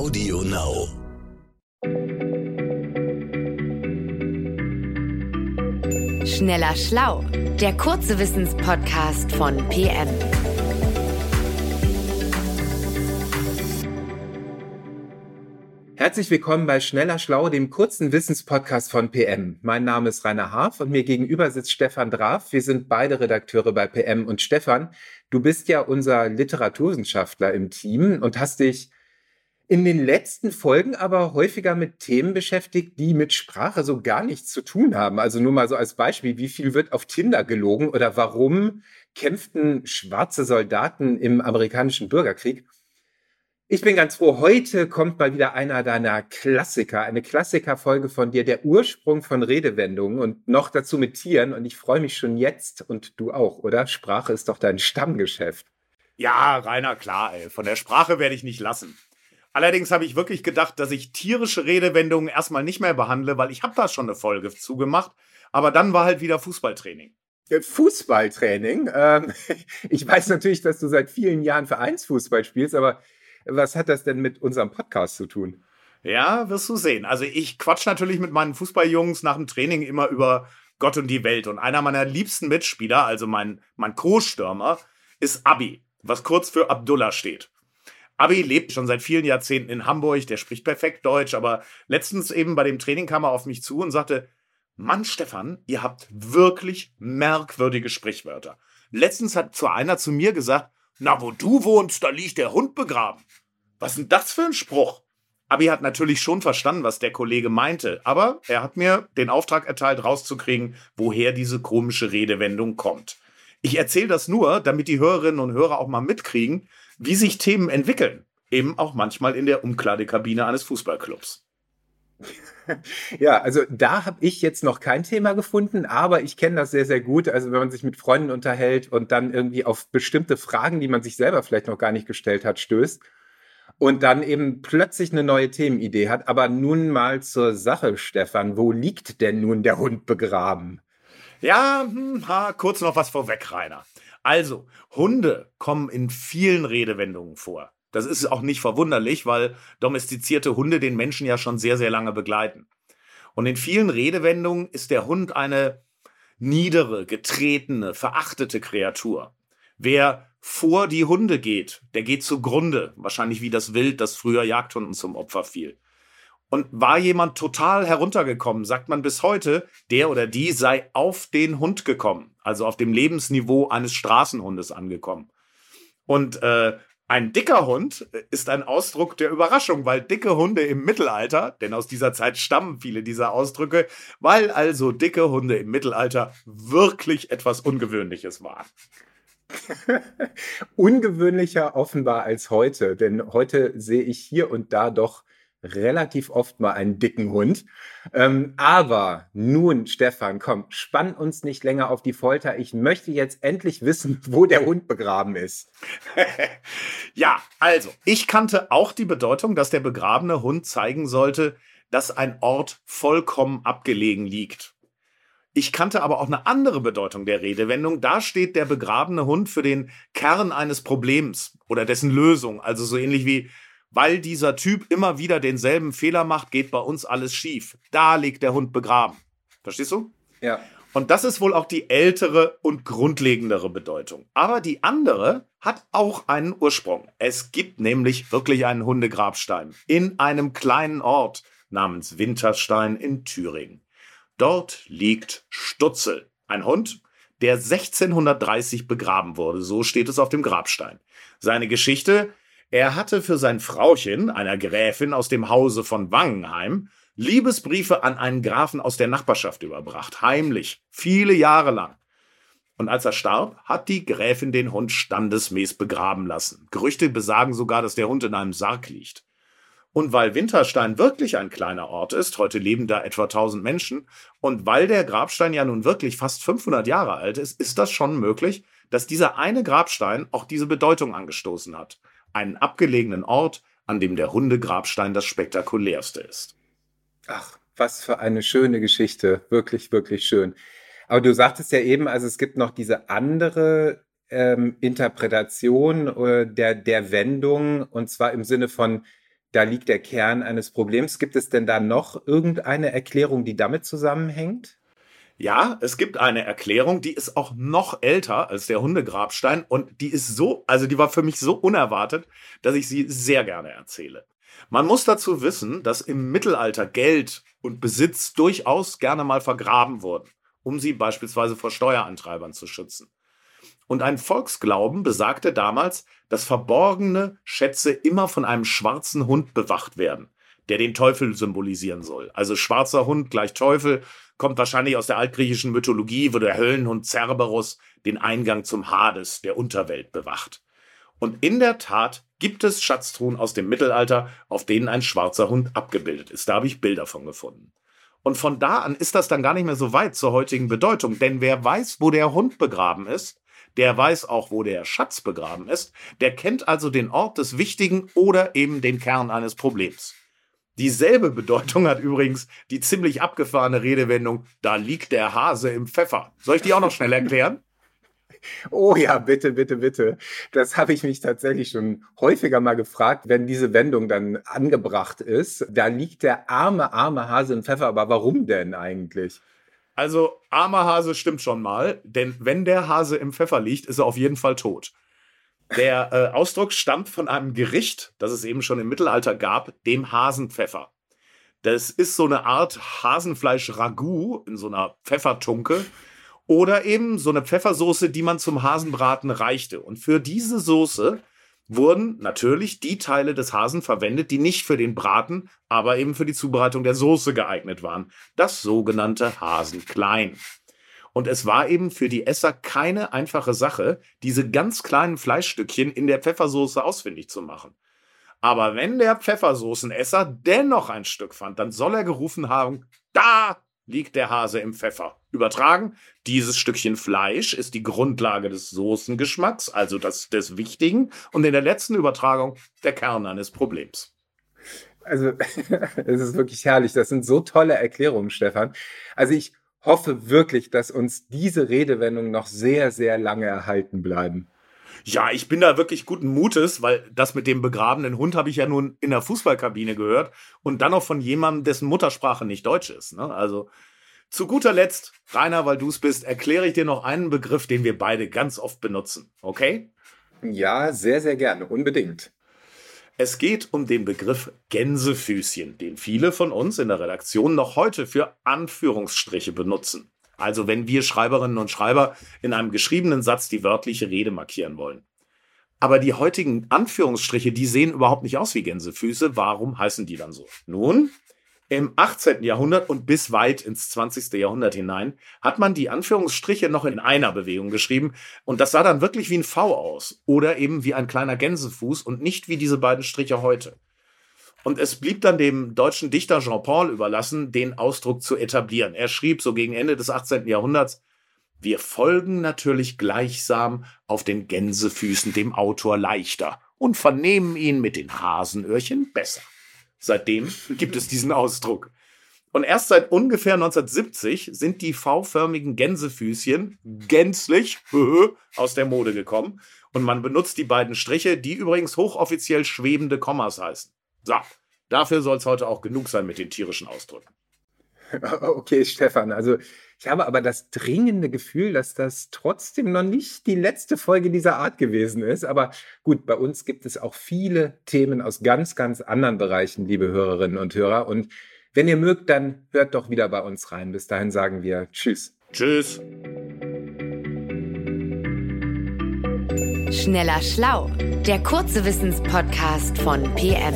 Audio Now. Schneller Schlau, der kurze Wissenspodcast von PM. Herzlich willkommen bei Schneller Schlau, dem kurzen Wissenspodcast von PM. Mein Name ist Rainer Haaf und mir gegenüber sitzt Stefan Draf. Wir sind beide Redakteure bei PM. Und Stefan, du bist ja unser Literaturwissenschaftler im Team und hast dich in den letzten Folgen aber häufiger mit Themen beschäftigt, die mit Sprache so gar nichts zu tun haben. Also nur mal so als Beispiel, wie viel wird auf Tinder gelogen oder warum kämpften schwarze Soldaten im amerikanischen Bürgerkrieg? Ich bin ganz froh, heute kommt mal wieder einer deiner Klassiker, eine Klassikerfolge von dir, der Ursprung von Redewendungen und noch dazu mit Tieren. Und ich freue mich schon jetzt und du auch, oder? Sprache ist doch dein Stammgeschäft. Ja, Rainer, klar, ey. Von der Sprache werde ich nicht lassen. Allerdings habe ich wirklich gedacht, dass ich tierische Redewendungen erstmal nicht mehr behandle, weil ich habe da schon eine Folge zugemacht. Aber dann war halt wieder Fußballtraining. Äh, Fußballtraining? Ähm, ich weiß natürlich, dass du seit vielen Jahren Vereinsfußball spielst, aber was hat das denn mit unserem Podcast zu tun? Ja, wirst du sehen. Also ich quatsch natürlich mit meinen Fußballjungs nach dem Training immer über Gott und die Welt. Und einer meiner liebsten Mitspieler, also mein, mein Co-Stürmer, ist Abi, was kurz für Abdullah steht. Abi lebt schon seit vielen Jahrzehnten in Hamburg, der spricht perfekt Deutsch, aber letztens eben bei dem Training kam er auf mich zu und sagte, Mann, Stefan, ihr habt wirklich merkwürdige Sprichwörter. Letztens hat zu einer zu mir gesagt, na, wo du wohnst, da liegt der Hund begraben. Was ist denn das für ein Spruch? Abi hat natürlich schon verstanden, was der Kollege meinte, aber er hat mir den Auftrag erteilt, rauszukriegen, woher diese komische Redewendung kommt. Ich erzähle das nur, damit die Hörerinnen und Hörer auch mal mitkriegen, wie sich Themen entwickeln. Eben auch manchmal in der Umkleidekabine eines Fußballclubs. Ja, also da habe ich jetzt noch kein Thema gefunden, aber ich kenne das sehr, sehr gut. Also wenn man sich mit Freunden unterhält und dann irgendwie auf bestimmte Fragen, die man sich selber vielleicht noch gar nicht gestellt hat, stößt und dann eben plötzlich eine neue Themenidee hat. Aber nun mal zur Sache, Stefan. Wo liegt denn nun der Hund begraben? Ja, hm, ha, kurz noch was vorweg, Rainer. Also, Hunde kommen in vielen Redewendungen vor. Das ist auch nicht verwunderlich, weil domestizierte Hunde den Menschen ja schon sehr, sehr lange begleiten. Und in vielen Redewendungen ist der Hund eine niedere, getretene, verachtete Kreatur. Wer vor die Hunde geht, der geht zugrunde, wahrscheinlich wie das Wild, das früher Jagdhunden zum Opfer fiel. Und war jemand total heruntergekommen, sagt man bis heute, der oder die sei auf den Hund gekommen, also auf dem Lebensniveau eines Straßenhundes angekommen. Und äh, ein dicker Hund ist ein Ausdruck der Überraschung, weil dicke Hunde im Mittelalter, denn aus dieser Zeit stammen viele dieser Ausdrücke, weil also dicke Hunde im Mittelalter wirklich etwas Ungewöhnliches waren. Ungewöhnlicher offenbar als heute, denn heute sehe ich hier und da doch relativ oft mal einen dicken Hund. Ähm, aber nun, Stefan, komm, spann uns nicht länger auf die Folter. Ich möchte jetzt endlich wissen, wo der Hund begraben ist. ja, also, ich kannte auch die Bedeutung, dass der begrabene Hund zeigen sollte, dass ein Ort vollkommen abgelegen liegt. Ich kannte aber auch eine andere Bedeutung der Redewendung. Da steht der begrabene Hund für den Kern eines Problems oder dessen Lösung. Also so ähnlich wie weil dieser Typ immer wieder denselben Fehler macht, geht bei uns alles schief. Da liegt der Hund begraben. Verstehst du? Ja. Und das ist wohl auch die ältere und grundlegendere Bedeutung. Aber die andere hat auch einen Ursprung. Es gibt nämlich wirklich einen Hundegrabstein in einem kleinen Ort namens Winterstein in Thüringen. Dort liegt Stutzel, ein Hund, der 1630 begraben wurde. So steht es auf dem Grabstein. Seine Geschichte er hatte für sein Frauchen, einer Gräfin aus dem Hause von Wangenheim, Liebesbriefe an einen Grafen aus der Nachbarschaft überbracht, heimlich, viele Jahre lang. Und als er starb, hat die Gräfin den Hund standesmäß begraben lassen. Gerüchte besagen sogar, dass der Hund in einem Sarg liegt. Und weil Winterstein wirklich ein kleiner Ort ist, heute leben da etwa 1000 Menschen, und weil der Grabstein ja nun wirklich fast 500 Jahre alt ist, ist das schon möglich, dass dieser eine Grabstein auch diese Bedeutung angestoßen hat einen abgelegenen Ort, an dem der Hundegrabstein das spektakulärste ist. Ach, was für eine schöne Geschichte. Wirklich, wirklich schön. Aber du sagtest ja eben, also es gibt noch diese andere ähm, Interpretation äh, der, der Wendung, und zwar im Sinne von da liegt der Kern eines Problems. Gibt es denn da noch irgendeine Erklärung, die damit zusammenhängt? Ja, es gibt eine Erklärung, die ist auch noch älter als der Hundegrabstein und die ist so, also die war für mich so unerwartet, dass ich sie sehr gerne erzähle. Man muss dazu wissen, dass im Mittelalter Geld und Besitz durchaus gerne mal vergraben wurden, um sie beispielsweise vor Steuerantreibern zu schützen. Und ein Volksglauben besagte damals, dass verborgene Schätze immer von einem schwarzen Hund bewacht werden, der den Teufel symbolisieren soll. Also schwarzer Hund gleich Teufel kommt wahrscheinlich aus der altgriechischen Mythologie, wo der Höllenhund Cerberus den Eingang zum Hades, der Unterwelt, bewacht. Und in der Tat gibt es Schatztruhen aus dem Mittelalter, auf denen ein schwarzer Hund abgebildet ist. Da habe ich Bilder von gefunden. Und von da an ist das dann gar nicht mehr so weit zur heutigen Bedeutung, denn wer weiß, wo der Hund begraben ist, der weiß auch, wo der Schatz begraben ist, der kennt also den Ort des Wichtigen oder eben den Kern eines Problems. Dieselbe Bedeutung hat übrigens die ziemlich abgefahrene Redewendung, da liegt der Hase im Pfeffer. Soll ich die auch noch schnell erklären? Oh ja, bitte, bitte, bitte. Das habe ich mich tatsächlich schon häufiger mal gefragt, wenn diese Wendung dann angebracht ist. Da liegt der arme, arme Hase im Pfeffer. Aber warum denn eigentlich? Also, armer Hase stimmt schon mal, denn wenn der Hase im Pfeffer liegt, ist er auf jeden Fall tot. Der äh, Ausdruck stammt von einem Gericht, das es eben schon im Mittelalter gab, dem Hasenpfeffer. Das ist so eine Art Hasenfleisch-Ragout in so einer Pfeffertunke oder eben so eine Pfeffersoße, die man zum Hasenbraten reichte. Und für diese Soße wurden natürlich die Teile des Hasen verwendet, die nicht für den Braten, aber eben für die Zubereitung der Soße geeignet waren. Das sogenannte Hasenklein. Und es war eben für die Esser keine einfache Sache, diese ganz kleinen Fleischstückchen in der Pfeffersoße ausfindig zu machen. Aber wenn der Pfeffersoßenesser dennoch ein Stück fand, dann soll er gerufen haben, da liegt der Hase im Pfeffer. Übertragen, dieses Stückchen Fleisch ist die Grundlage des Soßengeschmacks, also das des Wichtigen, und in der letzten Übertragung der Kern eines Problems. Also, es ist wirklich herrlich. Das sind so tolle Erklärungen, Stefan. Also, ich hoffe wirklich, dass uns diese Redewendungen noch sehr, sehr lange erhalten bleiben. Ja, ich bin da wirklich guten Mutes, weil das mit dem begrabenen Hund habe ich ja nun in der Fußballkabine gehört und dann noch von jemandem, dessen Muttersprache nicht Deutsch ist. Ne? Also zu guter Letzt, Rainer, weil du es bist, erkläre ich dir noch einen Begriff, den wir beide ganz oft benutzen. Okay? Ja, sehr, sehr gerne, unbedingt. Es geht um den Begriff Gänsefüßchen, den viele von uns in der Redaktion noch heute für Anführungsstriche benutzen. Also wenn wir Schreiberinnen und Schreiber in einem geschriebenen Satz die wörtliche Rede markieren wollen. Aber die heutigen Anführungsstriche, die sehen überhaupt nicht aus wie Gänsefüße. Warum heißen die dann so? Nun, im 18. Jahrhundert und bis weit ins 20. Jahrhundert hinein hat man die Anführungsstriche noch in einer Bewegung geschrieben und das sah dann wirklich wie ein V aus oder eben wie ein kleiner Gänsefuß und nicht wie diese beiden Striche heute. Und es blieb dann dem deutschen Dichter Jean Paul überlassen, den Ausdruck zu etablieren. Er schrieb so gegen Ende des 18. Jahrhunderts, wir folgen natürlich gleichsam auf den Gänsefüßen dem Autor leichter und vernehmen ihn mit den Hasenöhrchen besser. Seitdem gibt es diesen Ausdruck. Und erst seit ungefähr 1970 sind die V-förmigen Gänsefüßchen gänzlich aus der Mode gekommen. Und man benutzt die beiden Striche, die übrigens hochoffiziell schwebende Kommas heißen. So, dafür soll es heute auch genug sein mit den tierischen Ausdrücken. Okay, Stefan, also ich habe aber das dringende Gefühl, dass das trotzdem noch nicht die letzte Folge dieser Art gewesen ist. Aber gut, bei uns gibt es auch viele Themen aus ganz, ganz anderen Bereichen, liebe Hörerinnen und Hörer. Und wenn ihr mögt, dann hört doch wieder bei uns rein. Bis dahin sagen wir Tschüss. Tschüss. Schneller Schlau, der kurze Wissenspodcast von PM.